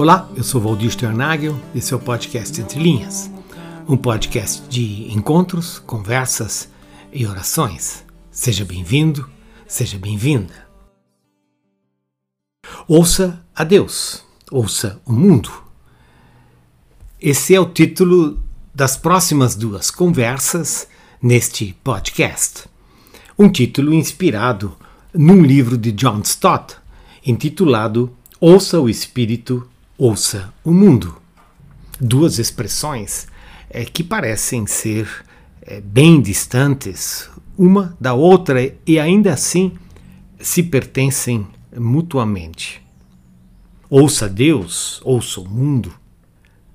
Olá, eu sou Valdir Sternagel, esse é o podcast Entre Linhas, um podcast de encontros, conversas e orações. Seja bem-vindo, seja bem-vinda. Ouça a Deus, ouça o mundo. Esse é o título das próximas duas conversas neste podcast. Um título inspirado num livro de John Stott, intitulado Ouça o Espírito, Ouça o Mundo. Duas expressões é, que parecem ser é, bem distantes uma da outra e ainda assim se pertencem mutuamente. Ouça Deus, ouça o mundo,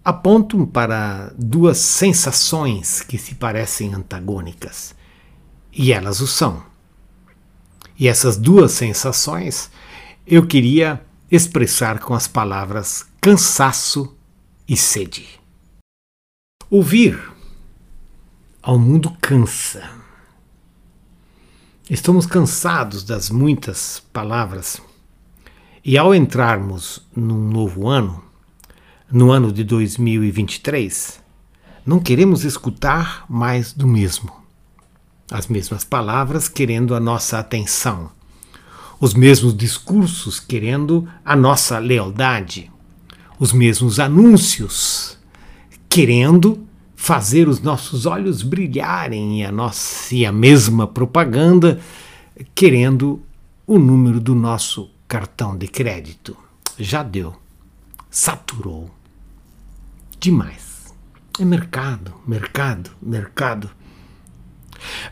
apontam para duas sensações que se parecem antagônicas, e elas o são. E essas duas sensações eu queria expressar com as palavras cansaço e sede. Ouvir ao mundo cansa. Estamos cansados das muitas palavras e ao entrarmos num novo ano, no ano de 2023, não queremos escutar mais do mesmo. As mesmas palavras querendo a nossa atenção, os mesmos discursos querendo a nossa lealdade, os mesmos anúncios querendo fazer os nossos olhos brilharem e a nossa e a mesma propaganda querendo o número do nosso cartão de crédito. Já deu. Saturou. Demais. É mercado, mercado, mercado.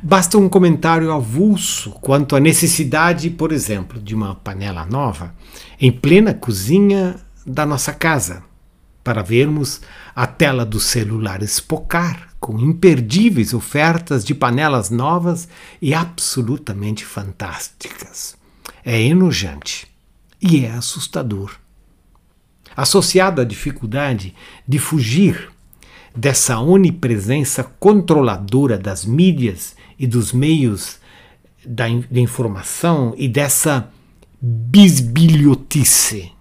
Basta um comentário avulso quanto à necessidade, por exemplo, de uma panela nova em plena cozinha da nossa casa, para vermos a tela do celular espocar com imperdíveis ofertas de panelas novas e absolutamente fantásticas. É enojante e é assustador. Associado à dificuldade de fugir dessa onipresença controladora das mídias e dos meios da, da informação e dessa bisbilhotice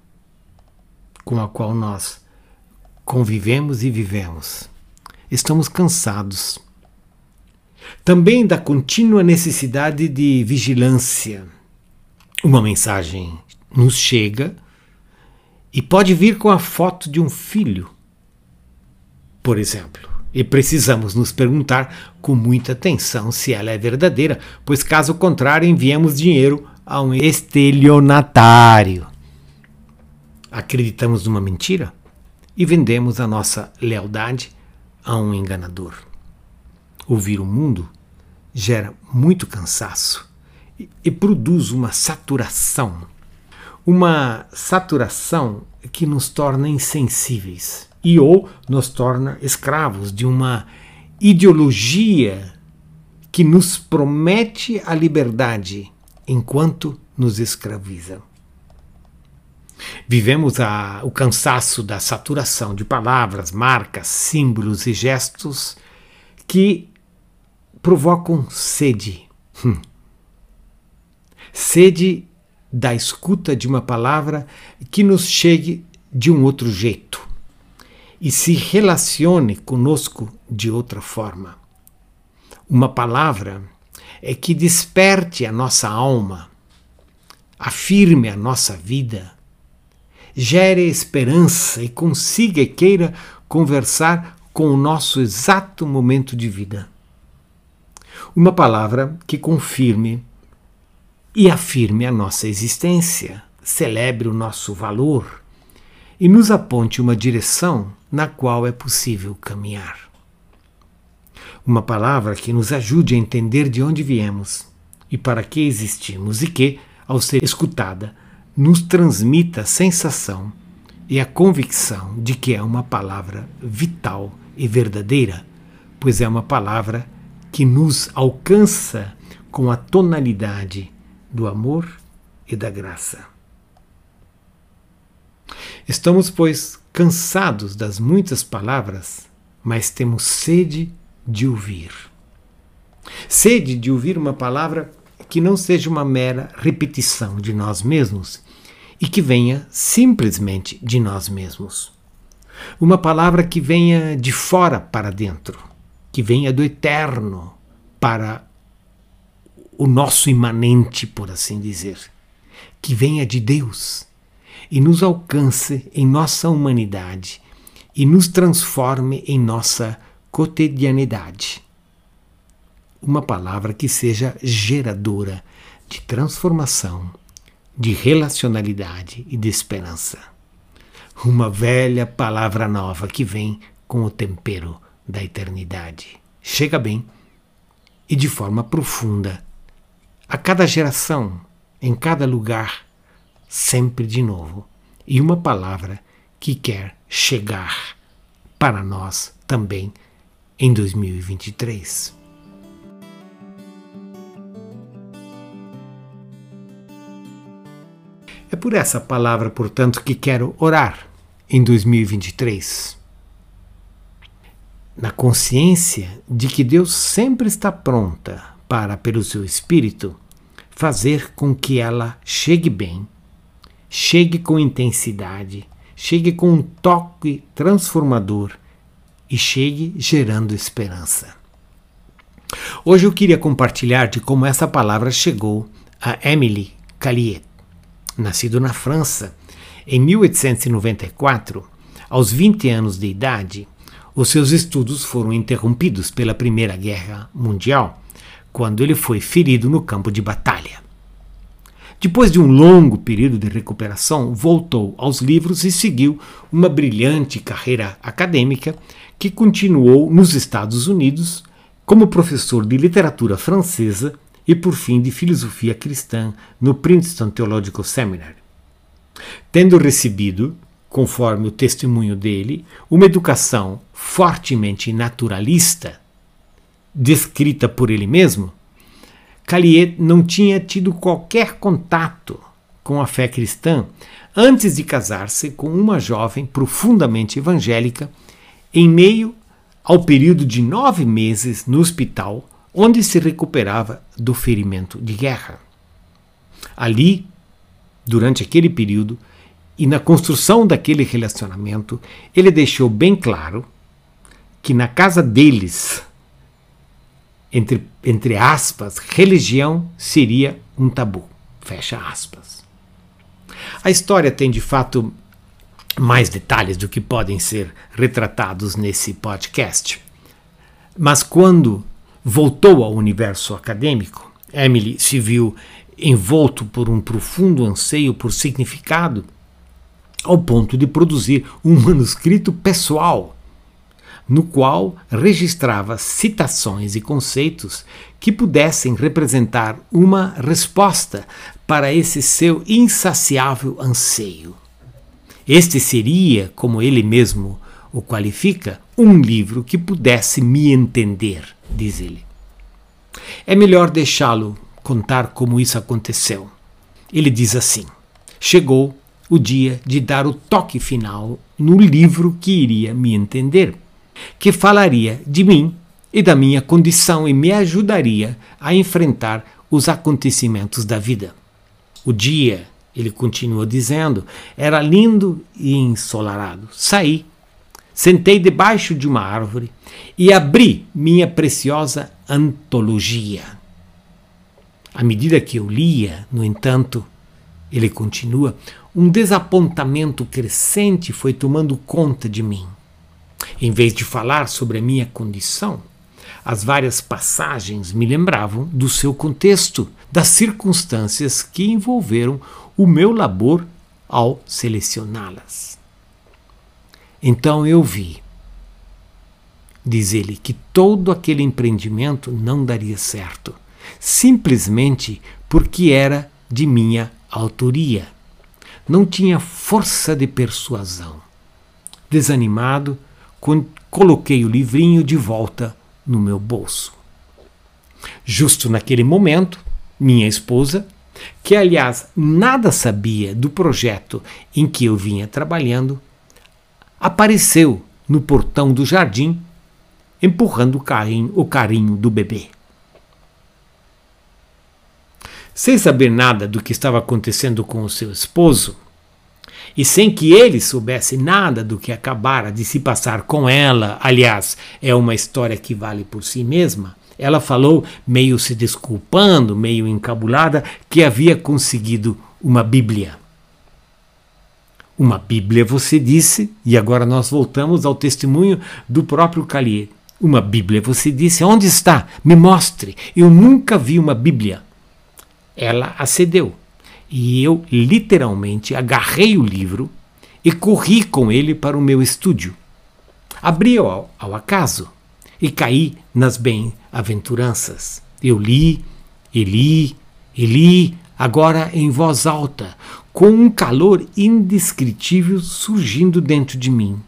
com a qual nós convivemos e vivemos. Estamos cansados. Também da contínua necessidade de vigilância. Uma mensagem nos chega e pode vir com a foto de um filho, por exemplo. E precisamos nos perguntar com muita atenção se ela é verdadeira, pois caso contrário enviamos dinheiro a um estelionatário. Acreditamos numa mentira e vendemos a nossa lealdade a um enganador. Ouvir o mundo gera muito cansaço e, e produz uma saturação, uma saturação que nos torna insensíveis e ou nos torna escravos de uma ideologia que nos promete a liberdade enquanto nos escraviza. Vivemos a, o cansaço da saturação de palavras, marcas, símbolos e gestos que provocam sede. Hum. Sede da escuta de uma palavra que nos chegue de um outro jeito e se relacione conosco de outra forma. Uma palavra é que desperte a nossa alma, afirme a nossa vida gere esperança e consiga e queira conversar com o nosso exato momento de vida. Uma palavra que confirme e afirme a nossa existência, celebre o nosso valor e nos aponte uma direção na qual é possível caminhar. Uma palavra que nos ajude a entender de onde viemos e para que existimos e que, ao ser escutada, nos transmita a sensação e a convicção de que é uma palavra vital e verdadeira, pois é uma palavra que nos alcança com a tonalidade do amor e da graça. Estamos, pois, cansados das muitas palavras, mas temos sede de ouvir. Sede de ouvir uma palavra que não seja uma mera repetição de nós mesmos e que venha simplesmente de nós mesmos. Uma palavra que venha de fora para dentro, que venha do eterno para o nosso imanente, por assim dizer, que venha de Deus e nos alcance em nossa humanidade e nos transforme em nossa cotidianidade. Uma palavra que seja geradora de transformação, de relacionalidade e de esperança. Uma velha palavra nova que vem com o tempero da eternidade. Chega bem e de forma profunda a cada geração, em cada lugar, sempre de novo. E uma palavra que quer chegar para nós também em 2023. Por essa palavra, portanto, que quero orar em 2023. Na consciência de que Deus sempre está pronta para, pelo seu Espírito, fazer com que ela chegue bem, chegue com intensidade, chegue com um toque transformador e chegue gerando esperança. Hoje eu queria compartilhar de como essa palavra chegou a Emily Caliet. Nascido na França em 1894, aos 20 anos de idade, os seus estudos foram interrompidos pela Primeira Guerra Mundial, quando ele foi ferido no campo de batalha. Depois de um longo período de recuperação, voltou aos livros e seguiu uma brilhante carreira acadêmica que continuou nos Estados Unidos como professor de literatura francesa e, por fim, de filosofia cristã no Princeton Theological Seminary. Tendo recebido, conforme o testemunho dele, uma educação fortemente naturalista, descrita por ele mesmo, Caliet não tinha tido qualquer contato com a fé cristã antes de casar-se com uma jovem profundamente evangélica em meio ao período de nove meses no hospital onde se recuperava do ferimento de guerra. Ali, durante aquele período e na construção daquele relacionamento, ele deixou bem claro que na casa deles, entre, entre aspas, religião seria um tabu. Fecha aspas. A história tem de fato mais detalhes do que podem ser retratados nesse podcast. Mas quando voltou ao universo acadêmico, Emily se viu envolto por um profundo anseio por significado, ao ponto de produzir um manuscrito pessoal, no qual registrava citações e conceitos que pudessem representar uma resposta para esse seu insaciável anseio. Este seria, como ele mesmo o qualifica, um livro que pudesse me entender, diz ele. É melhor deixá-lo contar como isso aconteceu. Ele diz assim: Chegou o dia de dar o toque final no livro que iria me entender, que falaria de mim e da minha condição e me ajudaria a enfrentar os acontecimentos da vida. O dia, ele continua dizendo, era lindo e ensolarado. Saí Sentei debaixo de uma árvore e abri minha preciosa antologia. À medida que eu lia, no entanto, ele continua, um desapontamento crescente foi tomando conta de mim. Em vez de falar sobre a minha condição, as várias passagens me lembravam do seu contexto, das circunstâncias que envolveram o meu labor ao selecioná-las. Então eu vi, diz ele, que todo aquele empreendimento não daria certo, simplesmente porque era de minha autoria. Não tinha força de persuasão. Desanimado, coloquei o livrinho de volta no meu bolso. Justo naquele momento, minha esposa, que aliás nada sabia do projeto em que eu vinha trabalhando, apareceu no portão do jardim, empurrando o carrinho, o carinho do bebê. Sem saber nada do que estava acontecendo com o seu esposo, E sem que ele soubesse nada do que acabara de se passar com ela, aliás, é uma história que vale por si mesma, ela falou, meio se desculpando, meio encabulada, que havia conseguido uma Bíblia. Uma Bíblia, você disse, e agora nós voltamos ao testemunho do próprio Calier. Uma Bíblia, você disse, onde está? Me mostre. Eu nunca vi uma Bíblia. Ela acedeu. E eu literalmente agarrei o livro e corri com ele para o meu estúdio. Abri ao, ao acaso e caí nas bem-aventuranças. Eu li, e li, e li, agora em voz alta, com um calor indescritível surgindo dentro de mim.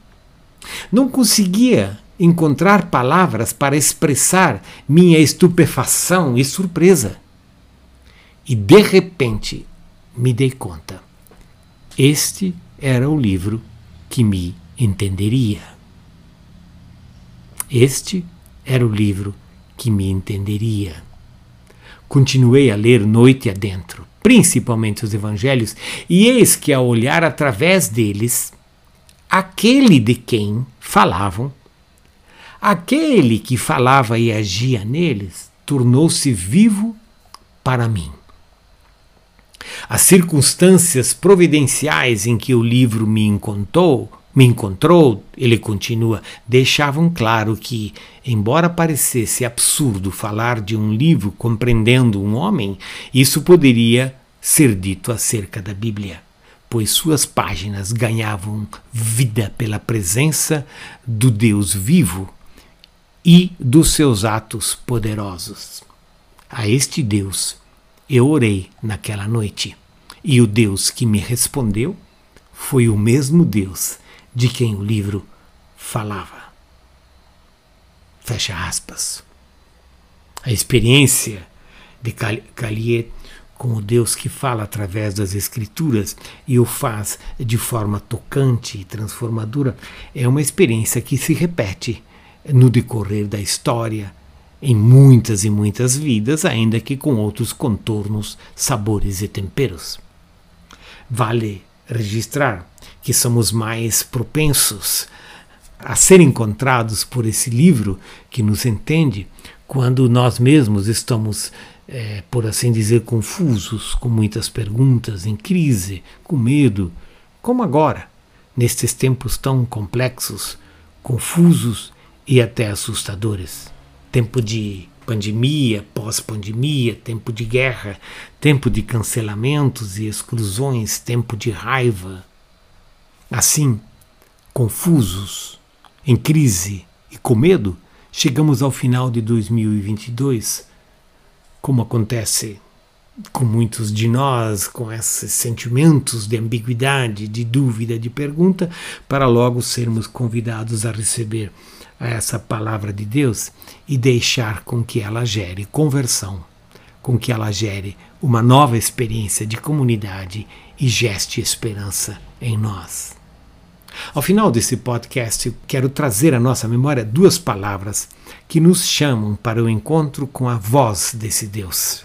Não conseguia encontrar palavras para expressar minha estupefação e surpresa. E de repente me dei conta. Este era o livro que me entenderia. Este era o livro que me entenderia. Continuei a ler noite adentro, principalmente os evangelhos, e eis que ao olhar através deles, aquele de quem falavam, aquele que falava e agia neles, tornou-se vivo para mim. As circunstâncias providenciais em que o livro me encontrou, me encontrou, ele continua, deixavam claro que, embora parecesse absurdo falar de um livro compreendendo um homem, isso poderia ser dito acerca da Bíblia, pois suas páginas ganhavam vida pela presença do Deus vivo e dos seus atos poderosos. A este Deus eu orei naquela noite, e o Deus que me respondeu foi o mesmo Deus de quem o livro falava. Fecha aspas. A experiência de Caliet com o Deus que fala através das Escrituras e o faz de forma tocante e transformadora é uma experiência que se repete no decorrer da história em muitas e muitas vidas, ainda que com outros contornos, sabores e temperos. Vale registrar que somos mais propensos a ser encontrados por esse livro que nos entende quando nós mesmos estamos, é, por assim dizer, confusos, com muitas perguntas, em crise, com medo, como agora, nestes tempos tão complexos, confusos e até assustadores. Tempo de pandemia, pós-pandemia, tempo de guerra, tempo de cancelamentos e exclusões, tempo de raiva. Assim, confusos, em crise e com medo, chegamos ao final de 2022, como acontece com muitos de nós, com esses sentimentos de ambiguidade, de dúvida, de pergunta, para logo sermos convidados a receber a essa palavra de Deus e deixar com que ela gere conversão, com que ela gere uma nova experiência de comunidade e geste esperança em nós. Ao final desse podcast, quero trazer à nossa memória duas palavras que nos chamam para o encontro com a voz desse Deus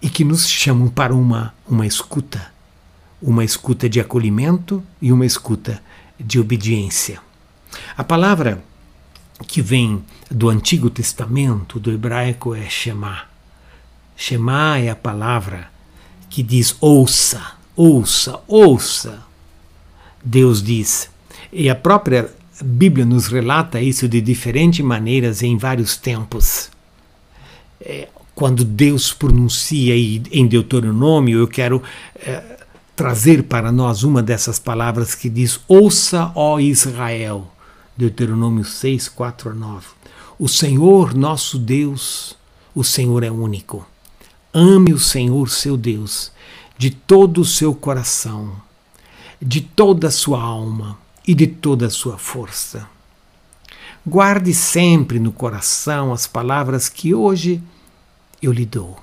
e que nos chamam para uma, uma escuta, uma escuta de acolhimento e uma escuta de obediência. A palavra que vem do Antigo Testamento, do hebraico, é Shema. Shema é a palavra que diz ouça, ouça, ouça. Deus diz. E a própria Bíblia nos relata isso de diferentes maneiras em vários tempos. É, quando Deus pronuncia em Deuteronômio, eu quero é, trazer para nós uma dessas palavras que diz: Ouça, ó Israel. Deuteronômio 6, 4 a 9. O Senhor nosso Deus, o Senhor é único. Ame o Senhor seu Deus de todo o seu coração, de toda a sua alma e de toda a sua força. Guarde sempre no coração as palavras que hoje eu lhe dou.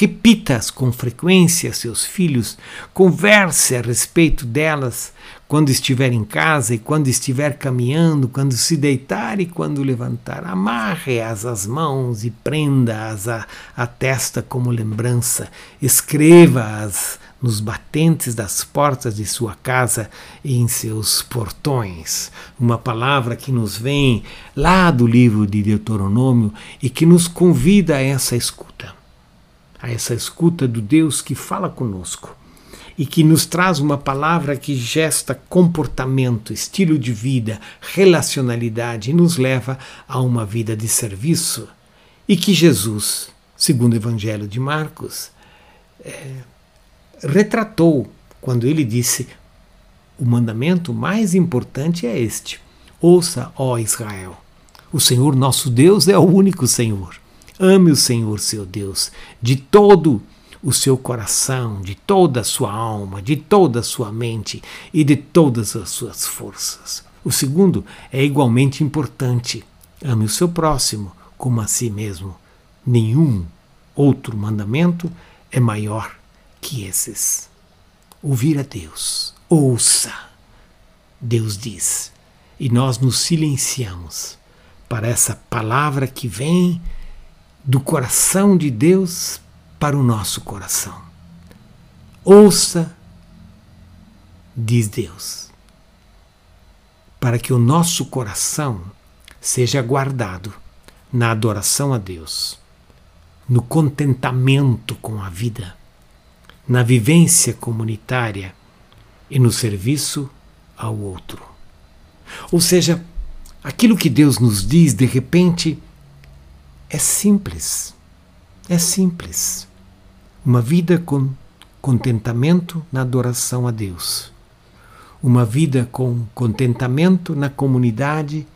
Repita-as com frequência a seus filhos, converse a respeito delas quando estiver em casa e quando estiver caminhando, quando se deitar e quando levantar. Amarre-as às mãos e prenda-as à, à testa como lembrança. Escreva-as nos batentes das portas de sua casa e em seus portões. Uma palavra que nos vem lá do livro de Deuteronômio e que nos convida a essa escuta, a essa escuta do Deus que fala conosco e que nos traz uma palavra que gesta comportamento, estilo de vida, relacionalidade e nos leva a uma vida de serviço. E que Jesus, segundo o Evangelho de Marcos, é, retratou quando ele disse: O mandamento mais importante é este: Ouça, ó Israel, o Senhor nosso Deus é o único Senhor. Ame o Senhor seu Deus de todo o seu coração, de toda a sua alma, de toda a sua mente e de todas as suas forças. O segundo é igualmente importante. Ame o seu próximo como a si mesmo. Nenhum outro mandamento é maior que esses. Ouvir a Deus, ouça, Deus diz, e nós nos silenciamos para essa palavra que vem do coração de Deus para o nosso coração. Ouça, diz Deus, para que o nosso coração seja guardado na adoração a Deus, no contentamento com a vida, na vivência comunitária e no serviço ao outro. Ou seja, aquilo que Deus nos diz de repente é simples. É simples uma vida com contentamento na adoração a Deus, uma vida com contentamento na comunidade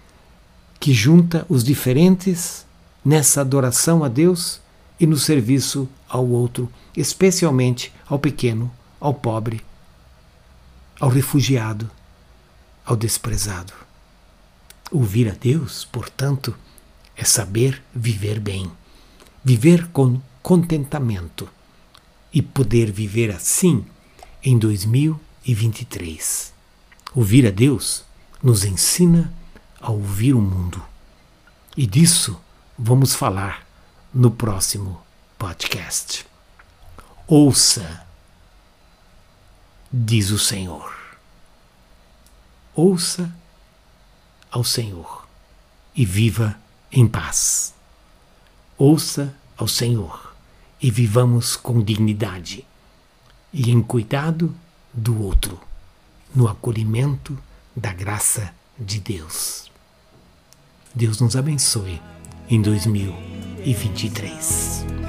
que junta os diferentes nessa adoração a Deus e no serviço ao outro, especialmente ao pequeno, ao pobre, ao refugiado, ao desprezado. Ouvir a Deus, portanto, é saber viver bem, viver com contentamento e poder viver assim em 2023. Ouvir a Deus nos ensina a ouvir o mundo. E disso vamos falar no próximo podcast. Ouça, diz o Senhor. Ouça ao Senhor e viva em paz. Ouça ao Senhor e vivamos com dignidade e em cuidado do outro, no acolhimento da graça de Deus. Deus nos abençoe em 2023.